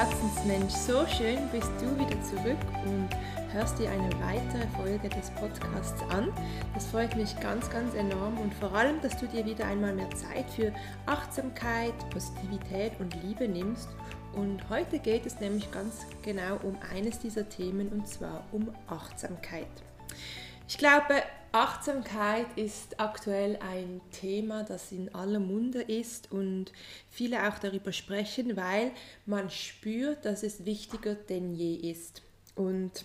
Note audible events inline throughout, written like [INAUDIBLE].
Herzensmensch, so schön bist du wieder zurück und hörst dir eine weitere Folge des Podcasts an. Das freut mich ganz, ganz enorm und vor allem, dass du dir wieder einmal mehr Zeit für Achtsamkeit, Positivität und Liebe nimmst. Und heute geht es nämlich ganz genau um eines dieser Themen und zwar um Achtsamkeit. Ich glaube, Achtsamkeit ist aktuell ein Thema, das in aller Munde ist und viele auch darüber sprechen, weil man spürt, dass es wichtiger denn je ist. Und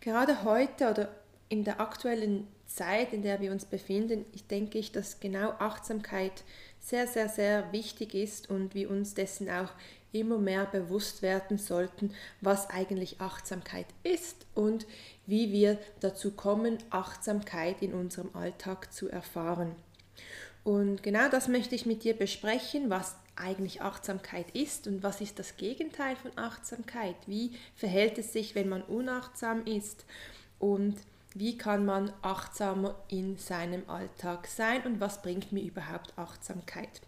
gerade heute oder in der aktuellen Zeit, in der wir uns befinden, ich denke ich, dass genau Achtsamkeit sehr, sehr, sehr wichtig ist und wir uns dessen auch immer mehr bewusst werden sollten, was eigentlich Achtsamkeit ist und wie wir dazu kommen, Achtsamkeit in unserem Alltag zu erfahren. Und genau das möchte ich mit dir besprechen, was eigentlich Achtsamkeit ist und was ist das Gegenteil von Achtsamkeit. Wie verhält es sich, wenn man unachtsam ist und wie kann man achtsamer in seinem Alltag sein und was bringt mir überhaupt Achtsamkeit.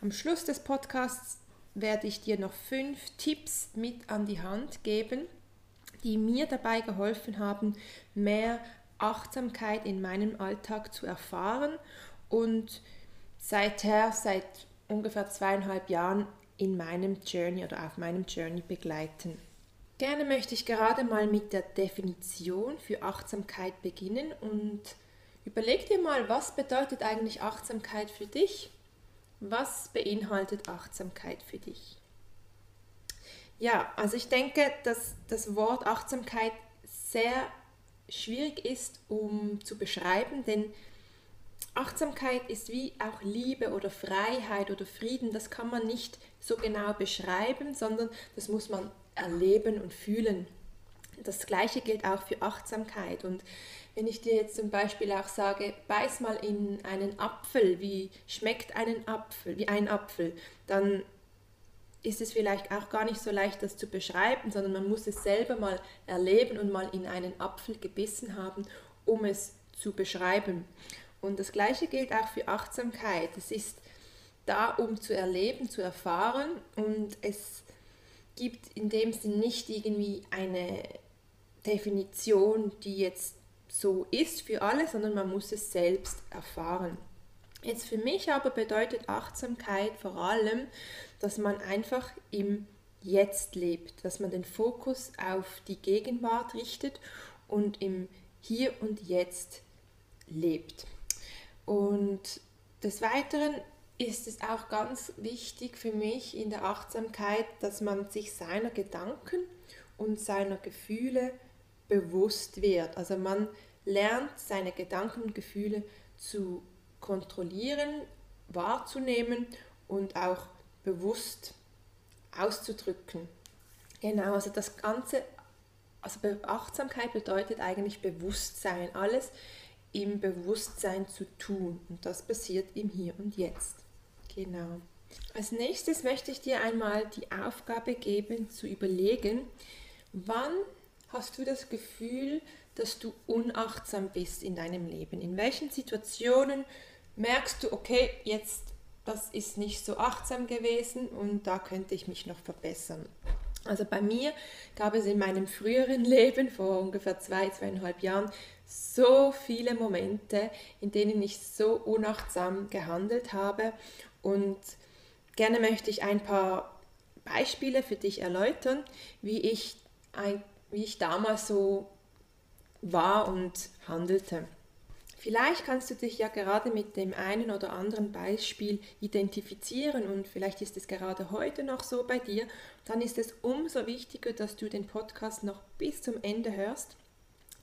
Am Schluss des Podcasts werde ich dir noch fünf Tipps mit an die Hand geben, die mir dabei geholfen haben, mehr Achtsamkeit in meinem Alltag zu erfahren und seither, seit ungefähr zweieinhalb Jahren in meinem Journey oder auf meinem Journey begleiten. Gerne möchte ich gerade mal mit der Definition für Achtsamkeit beginnen und überleg dir mal, was bedeutet eigentlich Achtsamkeit für dich? Was beinhaltet Achtsamkeit für dich? Ja, also ich denke, dass das Wort Achtsamkeit sehr schwierig ist, um zu beschreiben, denn Achtsamkeit ist wie auch Liebe oder Freiheit oder Frieden, das kann man nicht so genau beschreiben, sondern das muss man erleben und fühlen. Das gleiche gilt auch für Achtsamkeit. Und wenn ich dir jetzt zum Beispiel auch sage, beiß mal in einen Apfel, wie schmeckt einen Apfel, wie ein Apfel, dann ist es vielleicht auch gar nicht so leicht, das zu beschreiben, sondern man muss es selber mal erleben und mal in einen Apfel gebissen haben, um es zu beschreiben. Und das Gleiche gilt auch für Achtsamkeit. Es ist da, um zu erleben, zu erfahren und es gibt in dem Sinn nicht irgendwie eine Definition, die jetzt so ist für alle, sondern man muss es selbst erfahren. Jetzt für mich aber bedeutet Achtsamkeit vor allem, dass man einfach im Jetzt lebt, dass man den Fokus auf die Gegenwart richtet und im Hier und Jetzt lebt. Und des Weiteren ist es auch ganz wichtig für mich in der Achtsamkeit, dass man sich seiner Gedanken und seiner Gefühle bewusst wird. Also man lernt seine Gedanken und Gefühle zu kontrollieren, wahrzunehmen und auch bewusst auszudrücken. Genau, also das Ganze, also Achtsamkeit bedeutet eigentlich Bewusstsein, alles im Bewusstsein zu tun und das passiert im Hier und Jetzt. Genau. Als nächstes möchte ich dir einmal die Aufgabe geben, zu überlegen, wann hast du das Gefühl, dass du unachtsam bist in deinem Leben? In welchen Situationen merkst du, okay, jetzt das ist nicht so achtsam gewesen und da könnte ich mich noch verbessern. Also bei mir gab es in meinem früheren [LAUGHS] Leben vor ungefähr zwei, zweieinhalb Jahren so viele Momente, in denen ich so unachtsam gehandelt habe und gerne möchte ich ein paar Beispiele für dich erläutern, wie ich ein wie ich damals so war und handelte. Vielleicht kannst du dich ja gerade mit dem einen oder anderen Beispiel identifizieren und vielleicht ist es gerade heute noch so bei dir. Dann ist es umso wichtiger, dass du den Podcast noch bis zum Ende hörst,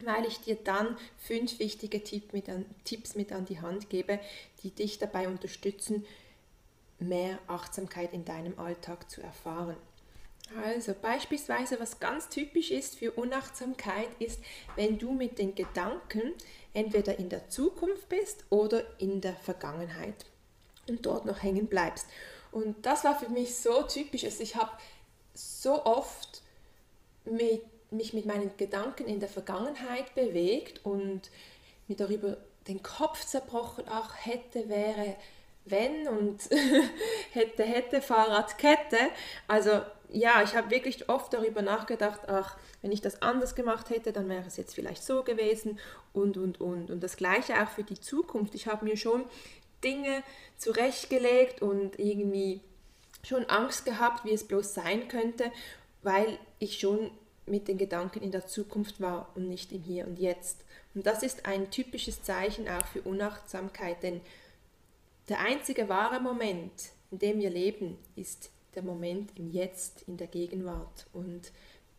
weil ich dir dann fünf wichtige Tipps mit an die Hand gebe, die dich dabei unterstützen, mehr Achtsamkeit in deinem Alltag zu erfahren. Also beispielsweise, was ganz typisch ist für Unachtsamkeit, ist, wenn du mit den Gedanken entweder in der Zukunft bist oder in der Vergangenheit und dort noch hängen bleibst. Und das war für mich so typisch. Also ich habe so oft mit, mich mit meinen Gedanken in der Vergangenheit bewegt und mir darüber den Kopf zerbrochen, ach hätte, wäre, wenn und [LAUGHS] hätte, hätte, Fahrradkette. Also ja, ich habe wirklich oft darüber nachgedacht, ach, wenn ich das anders gemacht hätte, dann wäre es jetzt vielleicht so gewesen und, und, und. Und das gleiche auch für die Zukunft. Ich habe mir schon Dinge zurechtgelegt und irgendwie schon Angst gehabt, wie es bloß sein könnte, weil ich schon mit den Gedanken in der Zukunft war und nicht im Hier und Jetzt. Und das ist ein typisches Zeichen auch für Unachtsamkeit, denn der einzige wahre Moment, in dem wir leben, ist der Moment im Jetzt, in der Gegenwart. Und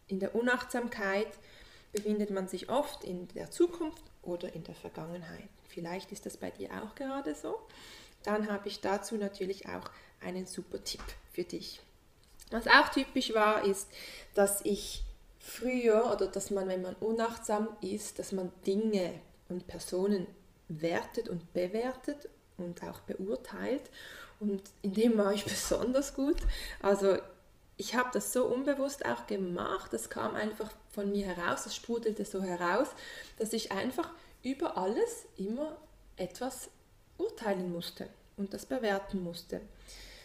in der Unachtsamkeit befindet man sich oft in der Zukunft oder in der Vergangenheit. Vielleicht ist das bei dir auch gerade so. Dann habe ich dazu natürlich auch einen super Tipp für dich. Was auch typisch war, ist, dass ich früher oder dass man, wenn man unachtsam ist, dass man Dinge und Personen wertet und bewertet und auch beurteilt. Und in dem war ich [LAUGHS] besonders gut. Also ich habe das so unbewusst auch gemacht, das kam einfach von mir heraus, es sprudelte so heraus, dass ich einfach über alles immer etwas urteilen musste und das bewerten musste.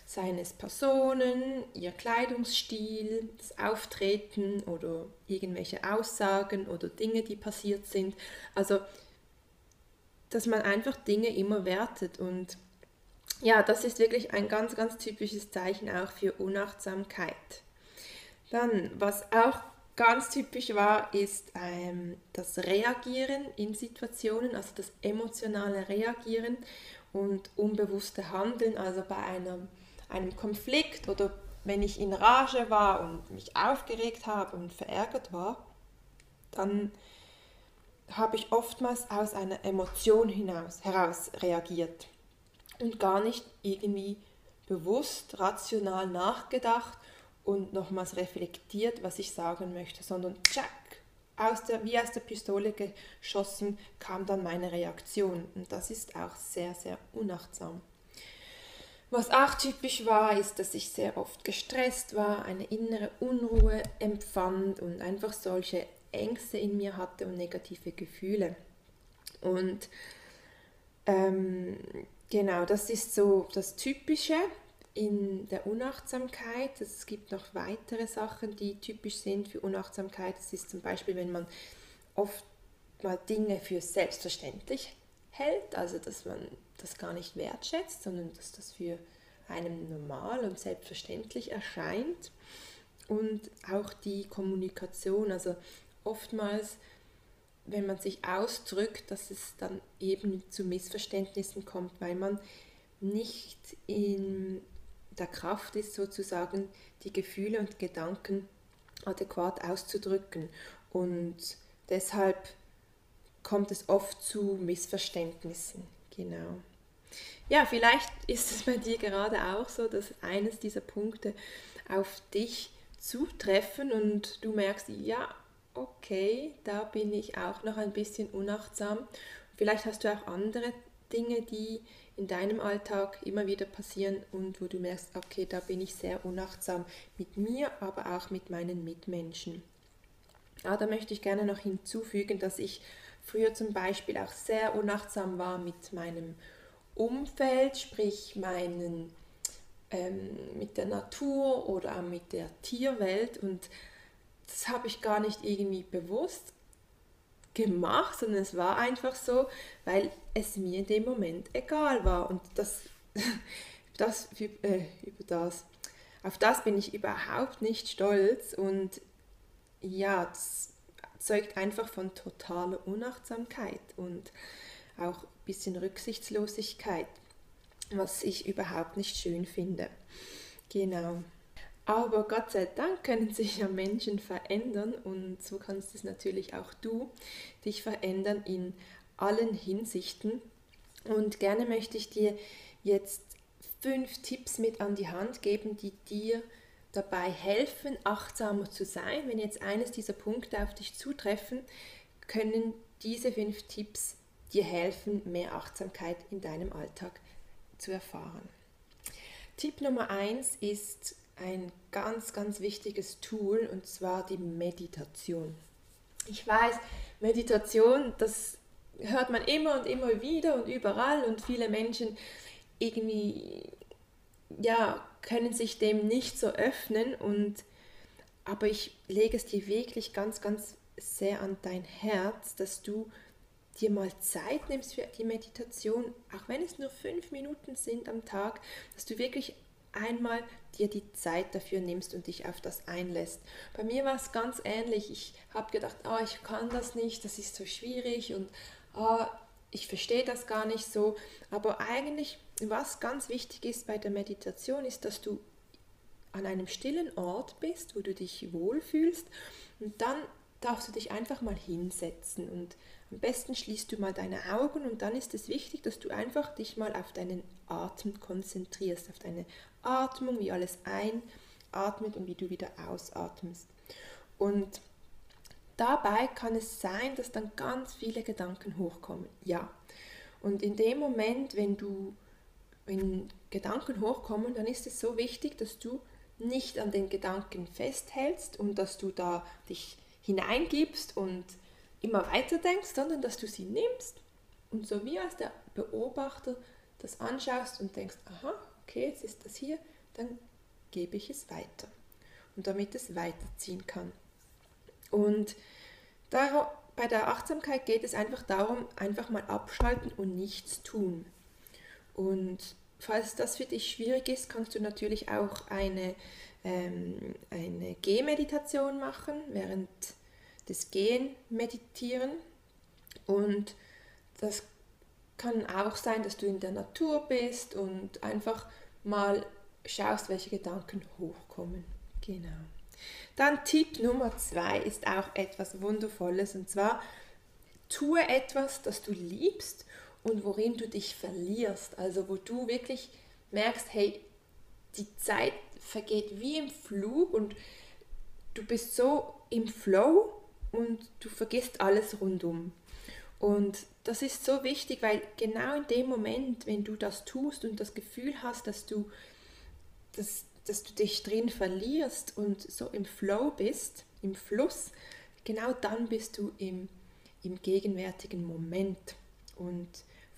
Seien es Personen, ihr Kleidungsstil, das Auftreten oder irgendwelche Aussagen oder Dinge, die passiert sind. Also dass man einfach Dinge immer wertet. Und ja, das ist wirklich ein ganz, ganz typisches Zeichen auch für Unachtsamkeit. Dann, was auch ganz typisch war, ist ähm, das Reagieren in Situationen, also das emotionale Reagieren und unbewusste Handeln, also bei einem, einem Konflikt oder wenn ich in Rage war und mich aufgeregt habe und verärgert war, dann habe ich oftmals aus einer Emotion hinaus, heraus reagiert und gar nicht irgendwie bewusst, rational nachgedacht und nochmals reflektiert, was ich sagen möchte, sondern tschack, aus der, wie aus der Pistole geschossen kam dann meine Reaktion. Und das ist auch sehr, sehr unachtsam. Was auch typisch war, ist, dass ich sehr oft gestresst war, eine innere Unruhe empfand und einfach solche Ängste in mir hatte und negative Gefühle. Und ähm, genau, das ist so das Typische in der Unachtsamkeit. Es gibt noch weitere Sachen, die typisch sind für Unachtsamkeit. Es ist zum Beispiel, wenn man oft mal Dinge für selbstverständlich hält, also dass man das gar nicht wertschätzt, sondern dass das für einem normal und selbstverständlich erscheint. Und auch die Kommunikation, also oftmals, wenn man sich ausdrückt, dass es dann eben zu Missverständnissen kommt, weil man nicht in der Kraft ist, sozusagen die Gefühle und Gedanken adäquat auszudrücken. Und deshalb kommt es oft zu Missverständnissen. Genau. Ja, vielleicht ist es bei dir gerade auch so, dass eines dieser Punkte auf dich zutreffen und du merkst, ja, okay, da bin ich auch noch ein bisschen unachtsam. Vielleicht hast du auch andere Dinge, die in deinem Alltag immer wieder passieren und wo du merkst, okay, da bin ich sehr unachtsam mit mir, aber auch mit meinen Mitmenschen. Ja, da möchte ich gerne noch hinzufügen, dass ich früher zum Beispiel auch sehr unachtsam war mit meinem Umfeld, sprich meinen, ähm, mit der Natur oder auch mit der Tierwelt und das habe ich gar nicht irgendwie bewusst gemacht, sondern es war einfach so, weil es mir in dem Moment egal war. Und das, [LAUGHS] das, äh, über das, auf das bin ich überhaupt nicht stolz. Und ja, das zeugt einfach von totaler Unachtsamkeit und auch ein bisschen Rücksichtslosigkeit, was ich überhaupt nicht schön finde. Genau. Aber Gott sei Dank können sich ja Menschen verändern und so kannst es natürlich auch du dich verändern in allen Hinsichten. Und gerne möchte ich dir jetzt fünf Tipps mit an die Hand geben, die dir dabei helfen, achtsamer zu sein. Wenn jetzt eines dieser Punkte auf dich zutreffen, können diese fünf Tipps dir helfen, mehr Achtsamkeit in deinem Alltag zu erfahren. Tipp Nummer eins ist ein ganz, ganz wichtiges Tool und zwar die Meditation. Ich weiß, Meditation, das hört man immer und immer wieder und überall und viele Menschen irgendwie ja, können sich dem nicht so öffnen und aber ich lege es dir wirklich ganz, ganz sehr an dein Herz, dass du dir mal Zeit nimmst für die Meditation, auch wenn es nur fünf Minuten sind am Tag, dass du wirklich einmal dir die Zeit dafür nimmst und dich auf das einlässt. Bei mir war es ganz ähnlich. Ich habe gedacht, oh, ich kann das nicht, das ist so schwierig und oh, ich verstehe das gar nicht so. Aber eigentlich, was ganz wichtig ist bei der Meditation, ist, dass du an einem stillen Ort bist, wo du dich wohlfühlst und dann darfst du dich einfach mal hinsetzen und am besten schließt du mal deine Augen und dann ist es wichtig, dass du einfach dich mal auf deinen Atem konzentrierst, auf deine Atmung, wie alles einatmet und wie du wieder ausatmest. Und dabei kann es sein, dass dann ganz viele Gedanken hochkommen. Ja. Und in dem Moment, wenn du wenn Gedanken hochkommen, dann ist es so wichtig, dass du nicht an den Gedanken festhältst und dass du da dich hineingibst und immer weiter denkst, sondern dass du sie nimmst und so wie als der Beobachter das anschaust und denkst, aha, okay, jetzt ist das hier, dann gebe ich es weiter. Und damit es weiterziehen kann. Und dar, bei der Achtsamkeit geht es einfach darum, einfach mal abschalten und nichts tun. Und falls das für dich schwierig ist, kannst du natürlich auch eine, ähm, eine Gehmeditation machen, während des Gehen meditieren. Und das kann auch sein, dass du in der Natur bist und einfach mal schaust, welche Gedanken hochkommen. Genau. Dann Tipp Nummer zwei ist auch etwas Wundervolles und zwar tue etwas, das du liebst und worin du dich verlierst. Also wo du wirklich merkst, hey, die Zeit vergeht wie im Flug und du bist so im Flow und du vergisst alles rundum. Und das ist so wichtig, weil genau in dem Moment, wenn du das tust und das Gefühl hast, dass du, dass, dass du dich drin verlierst und so im Flow bist, im Fluss, genau dann bist du im, im gegenwärtigen Moment. Und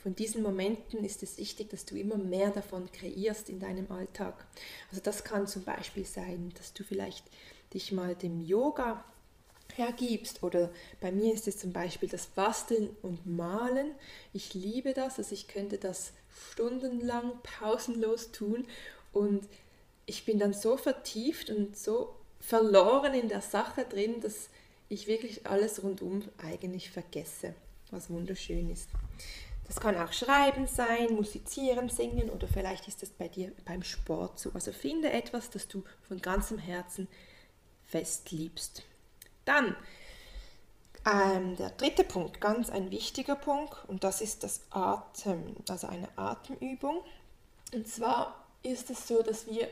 von diesen Momenten ist es wichtig, dass du immer mehr davon kreierst in deinem Alltag. Also das kann zum Beispiel sein, dass du vielleicht dich mal dem Yoga hergibst. Oder bei mir ist es zum Beispiel das Basteln und Malen. Ich liebe das, also ich könnte das stundenlang pausenlos tun und ich bin dann so vertieft und so verloren in der Sache drin, dass ich wirklich alles rundum eigentlich vergesse, was wunderschön ist. Das kann auch Schreiben sein, Musizieren, Singen oder vielleicht ist es bei dir beim Sport so. Also finde etwas, das du von ganzem Herzen fest liebst. Dann ähm, der dritte Punkt, ganz ein wichtiger Punkt, und das ist das Atem, also eine Atemübung. Und zwar ist es so, dass wir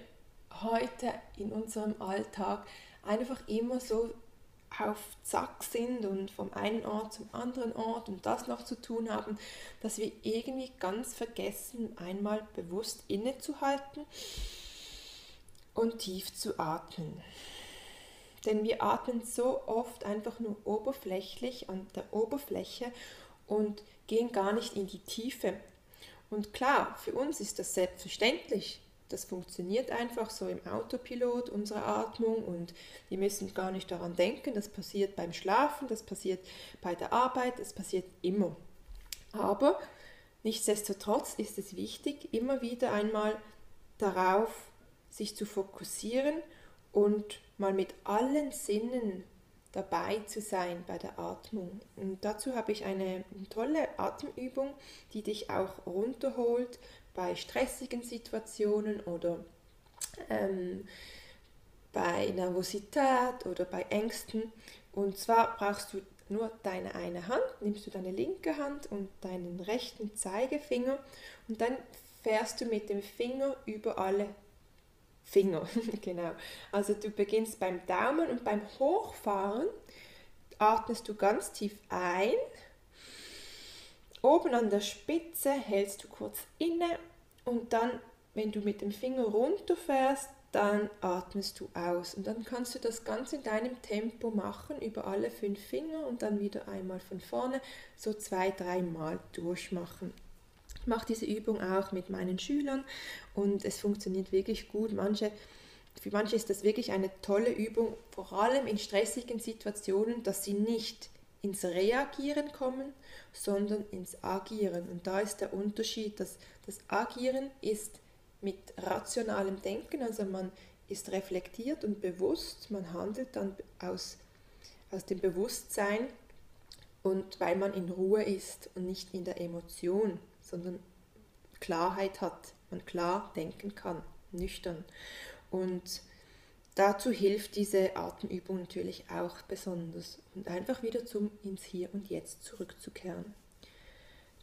heute in unserem Alltag einfach immer so auf Zack sind und vom einen Ort zum anderen Ort und das noch zu tun haben, dass wir irgendwie ganz vergessen, einmal bewusst innezuhalten und tief zu atmen. Denn wir atmen so oft einfach nur oberflächlich an der Oberfläche und gehen gar nicht in die Tiefe. Und klar, für uns ist das selbstverständlich. Das funktioniert einfach so im Autopilot, unsere Atmung und wir müssen gar nicht daran denken. Das passiert beim Schlafen, das passiert bei der Arbeit, das passiert immer. Aber nichtsdestotrotz ist es wichtig, immer wieder einmal darauf sich zu fokussieren und mal mit allen Sinnen dabei zu sein bei der Atmung. Und dazu habe ich eine tolle Atemübung, die dich auch runterholt bei stressigen Situationen oder ähm, bei Nervosität oder bei Ängsten. Und zwar brauchst du nur deine eine Hand, nimmst du deine linke Hand und deinen rechten Zeigefinger und dann fährst du mit dem Finger über alle Finger. [LAUGHS] genau. Also du beginnst beim Daumen und beim Hochfahren atmest du ganz tief ein. Oben an der Spitze hältst du kurz inne und dann, wenn du mit dem Finger runterfährst, dann atmest du aus. Und dann kannst du das Ganze in deinem Tempo machen, über alle fünf Finger und dann wieder einmal von vorne, so zwei, dreimal durchmachen. Ich mache diese Übung auch mit meinen Schülern und es funktioniert wirklich gut. Manche, für manche ist das wirklich eine tolle Übung, vor allem in stressigen Situationen, dass sie nicht ins Reagieren kommen, sondern ins Agieren. Und da ist der Unterschied, dass das Agieren ist mit rationalem Denken, also man ist reflektiert und bewusst, man handelt dann aus, aus dem Bewusstsein und weil man in Ruhe ist und nicht in der Emotion, sondern Klarheit hat, man klar denken kann, nüchtern. Und dazu hilft diese Atemübung natürlich auch besonders und einfach wieder zum ins Hier und Jetzt zurückzukehren.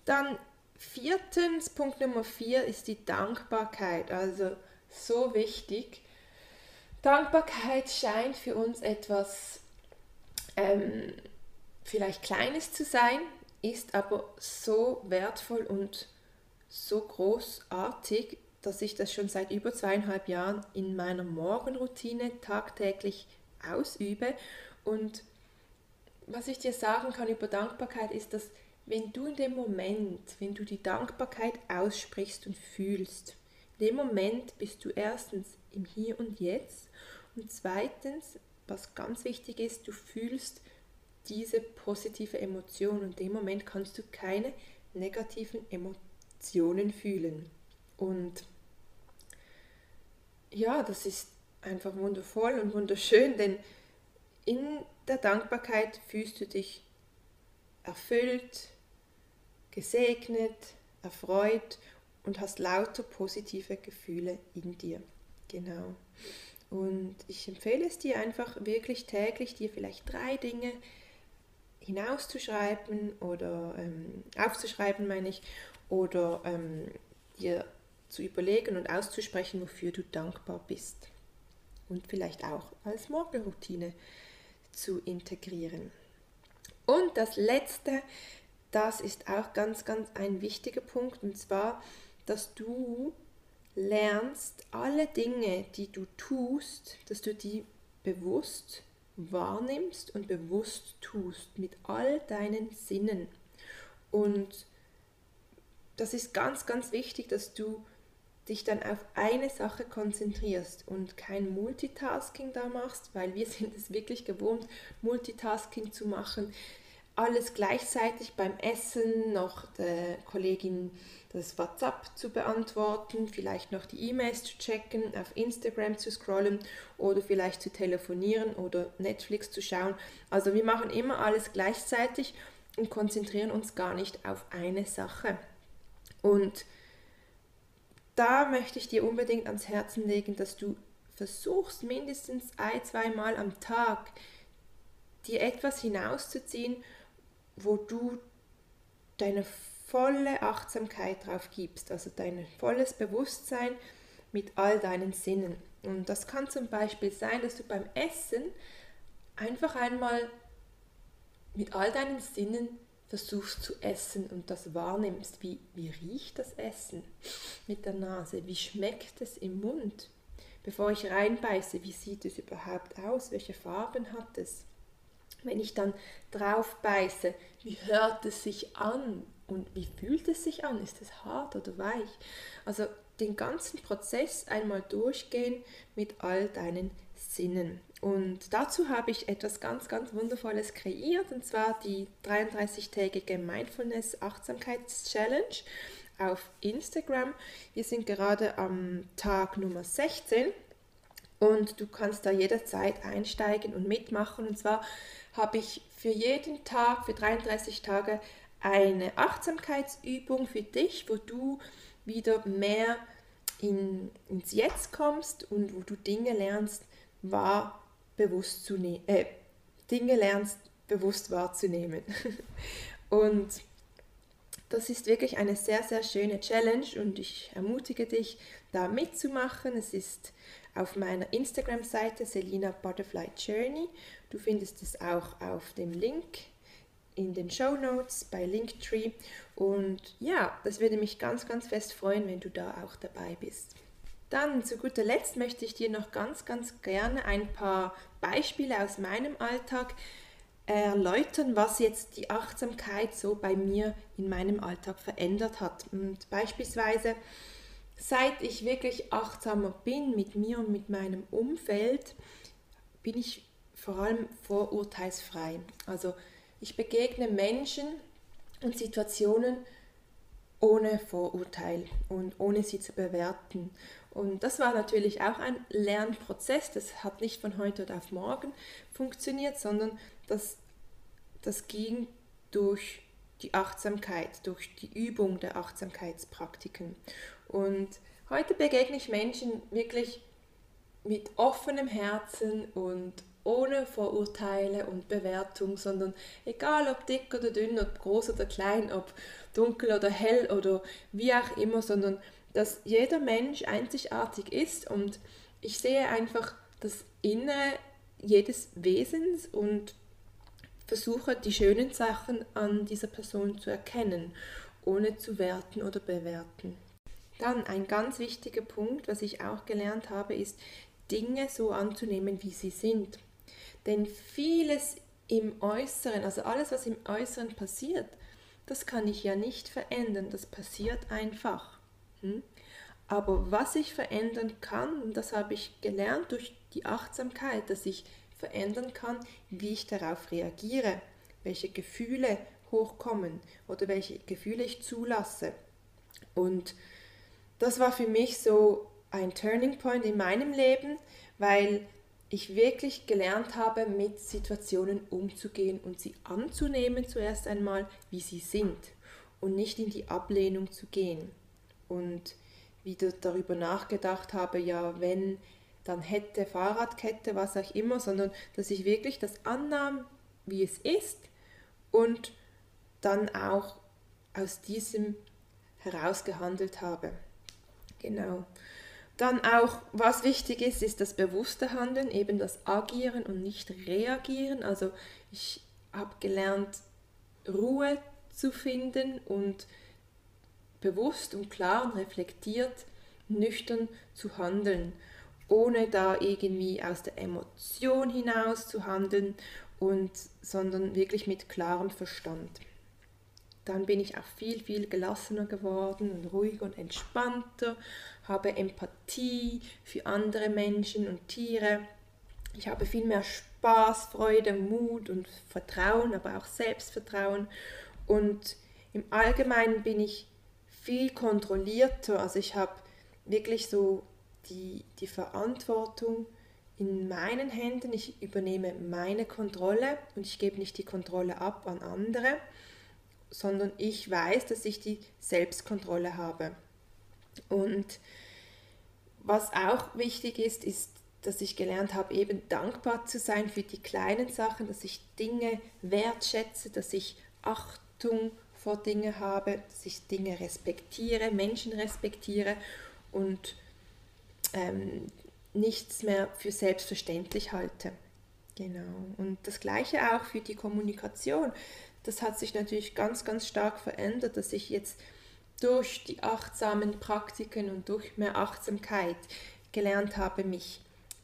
Dann Viertens, Punkt Nummer vier ist die Dankbarkeit. Also so wichtig. Dankbarkeit scheint für uns etwas ähm, vielleicht Kleines zu sein, ist aber so wertvoll und so großartig, dass ich das schon seit über zweieinhalb Jahren in meiner Morgenroutine tagtäglich ausübe. Und was ich dir sagen kann über Dankbarkeit ist, dass wenn du in dem Moment, wenn du die Dankbarkeit aussprichst und fühlst, in dem Moment bist du erstens im Hier und Jetzt und zweitens, was ganz wichtig ist, du fühlst diese positive Emotion und in dem Moment kannst du keine negativen Emotionen fühlen. Und ja, das ist einfach wundervoll und wunderschön, denn in der Dankbarkeit fühlst du dich erfüllt, gesegnet, erfreut und hast lauter positive Gefühle in dir. Genau. Und ich empfehle es dir einfach wirklich täglich, dir vielleicht drei Dinge hinauszuschreiben oder ähm, aufzuschreiben, meine ich, oder ähm, dir zu überlegen und auszusprechen, wofür du dankbar bist. Und vielleicht auch als Morgenroutine zu integrieren. Und das letzte, das ist auch ganz, ganz ein wichtiger Punkt, und zwar, dass du lernst, alle Dinge, die du tust, dass du die bewusst wahrnimmst und bewusst tust mit all deinen Sinnen. Und das ist ganz, ganz wichtig, dass du dich dann auf eine Sache konzentrierst und kein Multitasking da machst, weil wir [LAUGHS] sind es wirklich gewohnt, Multitasking zu machen alles gleichzeitig beim Essen noch der Kollegin das WhatsApp zu beantworten, vielleicht noch die E-Mails zu checken, auf Instagram zu scrollen oder vielleicht zu telefonieren oder Netflix zu schauen. Also wir machen immer alles gleichzeitig und konzentrieren uns gar nicht auf eine Sache. Und da möchte ich dir unbedingt ans Herzen legen, dass du versuchst mindestens ein, zweimal am Tag dir etwas hinauszuziehen, wo du deine volle Achtsamkeit drauf gibst, also dein volles Bewusstsein mit all deinen Sinnen. Und das kann zum Beispiel sein, dass du beim Essen einfach einmal mit all deinen Sinnen versuchst zu essen und das wahrnimmst. Wie, wie riecht das Essen mit der Nase? Wie schmeckt es im Mund? Bevor ich reinbeiße, wie sieht es überhaupt aus? Welche Farben hat es? Wenn ich dann drauf beiße, wie hört es sich an und wie fühlt es sich an? Ist es hart oder weich? Also den ganzen Prozess einmal durchgehen mit all deinen Sinnen. Und dazu habe ich etwas ganz, ganz Wundervolles kreiert, und zwar die 33-tägige Mindfulness Achtsamkeits Challenge auf Instagram. Wir sind gerade am Tag Nummer 16 und du kannst da jederzeit einsteigen und mitmachen. Und zwar habe ich für jeden Tag, für 33 Tage, eine Achtsamkeitsübung für dich, wo du wieder mehr in, ins Jetzt kommst und wo du Dinge lernst, wahr bewusst zu nehmen, äh, Dinge lernst, bewusst wahrzunehmen. [LAUGHS] und das ist wirklich eine sehr, sehr schöne Challenge und ich ermutige dich, da mitzumachen. Es ist auf meiner Instagram-Seite Selina Butterfly Journey. Du findest es auch auf dem Link in den Show Notes bei Linktree. Und ja, das würde mich ganz, ganz fest freuen, wenn du da auch dabei bist. Dann zu guter Letzt möchte ich dir noch ganz, ganz gerne ein paar Beispiele aus meinem Alltag erläutern, was jetzt die Achtsamkeit so bei mir in meinem Alltag verändert hat. Und beispielsweise, seit ich wirklich achtsamer bin mit mir und mit meinem Umfeld, bin ich vor allem vorurteilsfrei. Also ich begegne Menschen und Situationen ohne Vorurteil und ohne sie zu bewerten. Und das war natürlich auch ein Lernprozess. Das hat nicht von heute auf morgen funktioniert, sondern das, das ging durch die Achtsamkeit, durch die Übung der Achtsamkeitspraktiken. Und heute begegne ich Menschen wirklich mit offenem Herzen und ohne Vorurteile und Bewertung, sondern egal ob dick oder dünn, ob groß oder klein, ob dunkel oder hell oder wie auch immer, sondern dass jeder Mensch einzigartig ist und ich sehe einfach das Innere jedes Wesens und versuche die schönen Sachen an dieser Person zu erkennen, ohne zu werten oder bewerten. Dann ein ganz wichtiger Punkt, was ich auch gelernt habe, ist, Dinge so anzunehmen, wie sie sind. Denn vieles im Äußeren, also alles, was im Äußeren passiert, das kann ich ja nicht verändern, das passiert einfach. Hm? Aber was ich verändern kann, das habe ich gelernt durch die Achtsamkeit, dass ich verändern kann, wie ich darauf reagiere, welche Gefühle hochkommen oder welche Gefühle ich zulasse. Und das war für mich so ein Turning Point in meinem Leben, weil ich wirklich gelernt habe, mit Situationen umzugehen und sie anzunehmen zuerst einmal, wie sie sind und nicht in die Ablehnung zu gehen. Und wieder darüber nachgedacht habe, ja, wenn, dann hätte Fahrradkette, was auch immer, sondern dass ich wirklich das annahm, wie es ist und dann auch aus diesem heraus gehandelt habe. Genau. Dann auch, was wichtig ist, ist das bewusste Handeln, eben das Agieren und nicht Reagieren. Also ich habe gelernt, Ruhe zu finden und bewusst und klar und reflektiert, nüchtern zu handeln, ohne da irgendwie aus der Emotion hinaus zu handeln und sondern wirklich mit klarem Verstand dann bin ich auch viel, viel gelassener geworden und ruhiger und entspannter, habe Empathie für andere Menschen und Tiere. Ich habe viel mehr Spaß, Freude, Mut und Vertrauen, aber auch Selbstvertrauen. Und im Allgemeinen bin ich viel kontrollierter. Also ich habe wirklich so die, die Verantwortung in meinen Händen. Ich übernehme meine Kontrolle und ich gebe nicht die Kontrolle ab an andere sondern ich weiß, dass ich die Selbstkontrolle habe. Und was auch wichtig ist, ist, dass ich gelernt habe, eben dankbar zu sein für die kleinen Sachen, dass ich Dinge wertschätze, dass ich Achtung vor Dinge habe, dass ich Dinge respektiere, Menschen respektiere und ähm, nichts mehr für selbstverständlich halte. Genau. Und das gleiche auch für die Kommunikation das hat sich natürlich ganz, ganz stark verändert, dass ich jetzt durch die achtsamen Praktiken und durch mehr Achtsamkeit gelernt habe, mich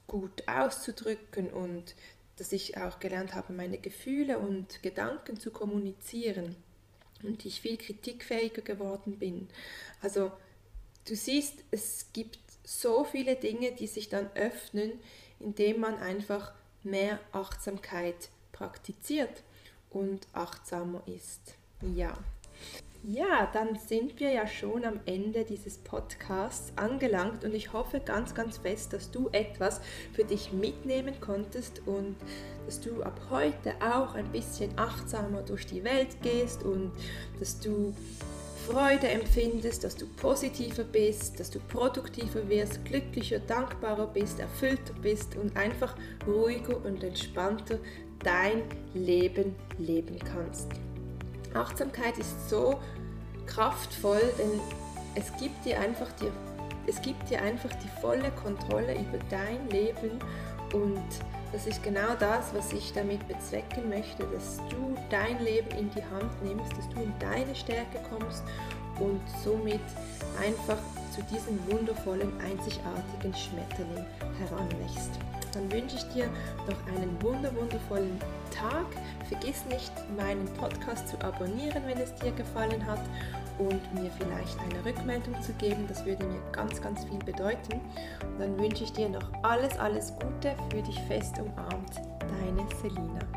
gut auszudrücken und dass ich auch gelernt habe, meine Gefühle und Gedanken zu kommunizieren und ich viel kritikfähiger geworden bin. Also du siehst, es gibt so viele Dinge, die sich dann öffnen, indem man einfach mehr Achtsamkeit praktiziert und achtsamer ist. Ja. Ja, dann sind wir ja schon am Ende dieses Podcasts angelangt und ich hoffe ganz, ganz fest, dass du etwas für dich mitnehmen konntest und dass du ab heute auch ein bisschen achtsamer durch die Welt gehst und dass du Freude empfindest, dass du positiver bist, dass du produktiver wirst, glücklicher, dankbarer bist, erfüllter bist und einfach ruhiger und entspannter dein Leben leben kannst. Achtsamkeit ist so kraftvoll, denn es gibt dir einfach die es gibt dir einfach die volle Kontrolle über dein Leben und das ist genau das, was ich damit bezwecken möchte, dass du dein Leben in die Hand nimmst, dass du in deine Stärke kommst und somit einfach zu diesem wundervollen, einzigartigen Schmetterling heranwächst. Dann wünsche ich dir noch einen wunder wundervollen Tag. Vergiss nicht, meinen Podcast zu abonnieren, wenn es dir gefallen hat und mir vielleicht eine Rückmeldung zu geben. Das würde mir ganz, ganz viel bedeuten. Und dann wünsche ich dir noch alles, alles Gute für dich fest umarmt. Deine Selina.